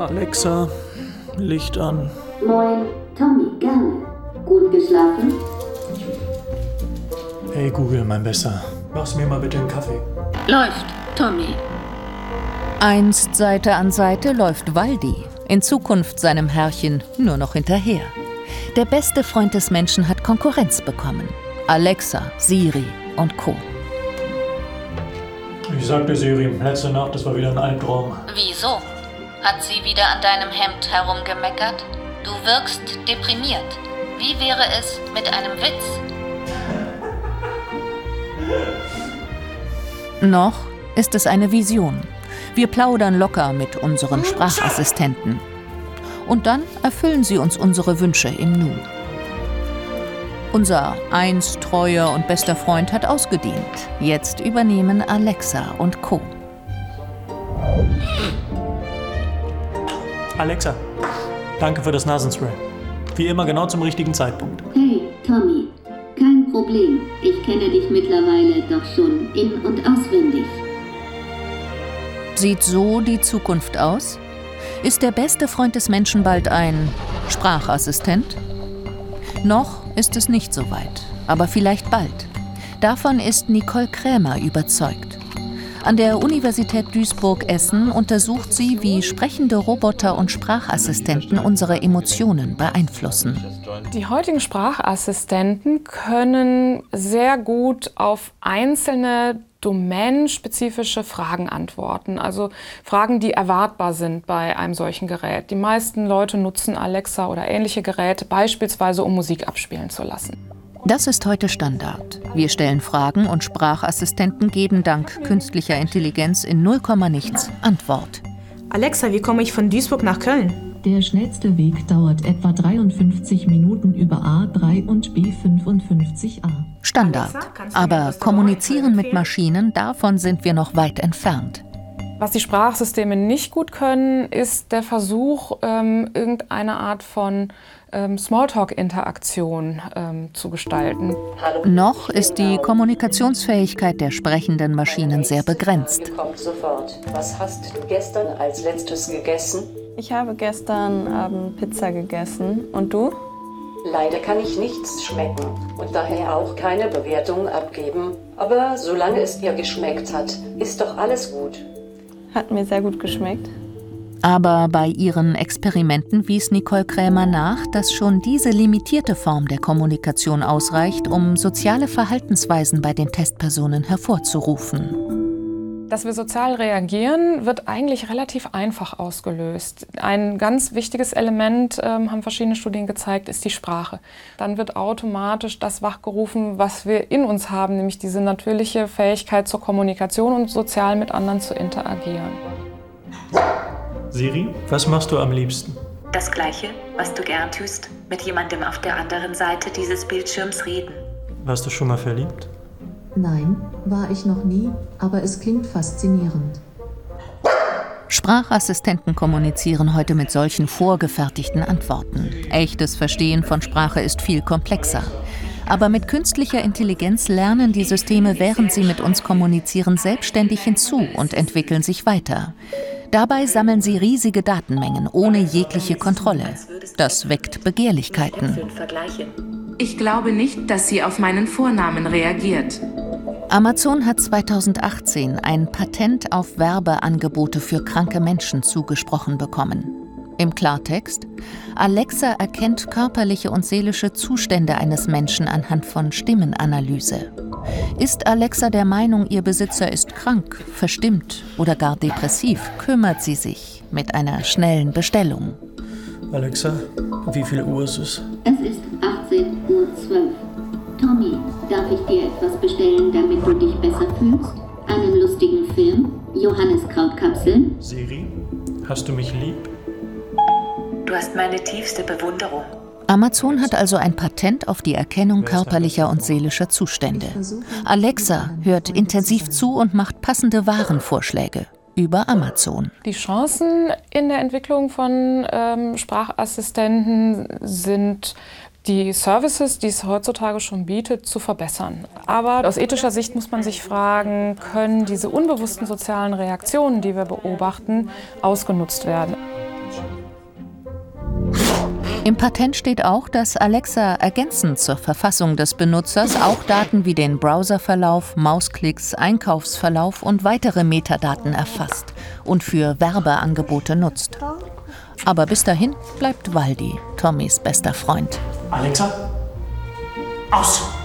Alexa, Licht an. Moin, Tommy, gerne. Gut geschlafen? Hey Google, mein Besser. Mach's mir mal bitte einen Kaffee. Läuft, Tommy. Einst Seite an Seite läuft Waldi, in Zukunft seinem Herrchen nur noch hinterher. Der beste Freund des Menschen hat Konkurrenz bekommen. Alexa, Siri und Co. Ich sagte Siri, letzte Nacht, das war wieder ein Albtraum. Wieso? Hat sie wieder an deinem Hemd herumgemeckert? Du wirkst deprimiert. Wie wäre es mit einem Witz? Noch ist es eine Vision. Wir plaudern locker mit unseren Sprachassistenten. Und dann erfüllen sie uns unsere Wünsche im Nu. Unser einst treuer und bester Freund hat ausgedient. Jetzt übernehmen Alexa und Co. Alexa, danke für das Nasenspray. Wie immer genau zum richtigen Zeitpunkt. Hey, Tommy. Kein Problem. Ich kenne dich mittlerweile doch schon in- und auswendig. Sieht so die Zukunft aus? Ist der beste Freund des Menschen bald ein Sprachassistent? Noch ist es nicht so weit, aber vielleicht bald. Davon ist Nicole Krämer überzeugt. An der Universität Duisburg-Essen untersucht sie, wie sprechende Roboter und Sprachassistenten unsere Emotionen beeinflussen. Die heutigen Sprachassistenten können sehr gut auf einzelne domänenspezifische Fragen antworten, also Fragen, die erwartbar sind bei einem solchen Gerät. Die meisten Leute nutzen Alexa oder ähnliche Geräte beispielsweise, um Musik abspielen zu lassen. Das ist heute Standard. Wir stellen Fragen und Sprachassistenten geben dank künstlicher Intelligenz in 0, nichts Antwort. Alexa, wie komme ich von Duisburg nach Köln? Der schnellste Weg dauert etwa 53 Minuten über A3 und B55A. Standard. Aber kommunizieren mit Maschinen, davon sind wir noch weit entfernt. Was die Sprachsysteme nicht gut können, ist der Versuch, ähm, irgendeine Art von ähm, Smalltalk-Interaktion ähm, zu gestalten. Noch ist die Kommunikationsfähigkeit der sprechenden Maschinen sehr begrenzt. Kommt sofort. Was hast du gestern als letztes gegessen? Ich habe gestern Abend Pizza gegessen. Und du? Leider kann ich nichts schmecken und daher auch keine Bewertung abgeben. Aber solange es dir geschmeckt hat, ist doch alles gut. Hat mir sehr gut geschmeckt. Aber bei ihren Experimenten wies Nicole Krämer nach, dass schon diese limitierte Form der Kommunikation ausreicht, um soziale Verhaltensweisen bei den Testpersonen hervorzurufen. Dass wir sozial reagieren, wird eigentlich relativ einfach ausgelöst. Ein ganz wichtiges Element, ähm, haben verschiedene Studien gezeigt, ist die Sprache. Dann wird automatisch das wachgerufen, was wir in uns haben, nämlich diese natürliche Fähigkeit zur Kommunikation und sozial mit anderen zu interagieren. Siri, was machst du am liebsten? Das Gleiche, was du gern tust, mit jemandem auf der anderen Seite dieses Bildschirms reden. Warst du schon mal verliebt? Nein, war ich noch nie, aber es klingt faszinierend. Sprachassistenten kommunizieren heute mit solchen vorgefertigten Antworten. Echtes Verstehen von Sprache ist viel komplexer. Aber mit künstlicher Intelligenz lernen die Systeme, während sie mit uns kommunizieren, selbstständig hinzu und entwickeln sich weiter. Dabei sammeln sie riesige Datenmengen ohne jegliche Kontrolle. Das weckt Begehrlichkeiten. Ich glaube nicht, dass sie auf meinen Vornamen reagiert. Amazon hat 2018 ein Patent auf Werbeangebote für kranke Menschen zugesprochen bekommen. Im Klartext, Alexa erkennt körperliche und seelische Zustände eines Menschen anhand von Stimmenanalyse. Ist Alexa der Meinung, ihr Besitzer ist krank, verstimmt oder gar depressiv, kümmert sie sich mit einer schnellen Bestellung. Alexa, wie viel Uhr ist es? Es ist 18.12 Uhr. Tommy, darf ich dir etwas bestellen, damit du dich besser fühlst? Einen lustigen Film? Johanniskrautkapseln? Siri, hast du mich lieb? Du hast meine tiefste Bewunderung. Amazon hat also ein Patent auf die Erkennung körperlicher und seelischer Zustände. Alexa hört intensiv zu und macht passende Warenvorschläge über Amazon. Die Chancen in der Entwicklung von ähm, Sprachassistenten sind die Services, die es heutzutage schon bietet, zu verbessern. Aber aus ethischer Sicht muss man sich fragen, können diese unbewussten sozialen Reaktionen, die wir beobachten, ausgenutzt werden? Im Patent steht auch, dass Alexa ergänzend zur Verfassung des Benutzers auch Daten wie den Browserverlauf, Mausklicks, Einkaufsverlauf und weitere Metadaten erfasst und für Werbeangebote nutzt. Aber bis dahin bleibt Waldi Tommys bester Freund. Alexa? Aus!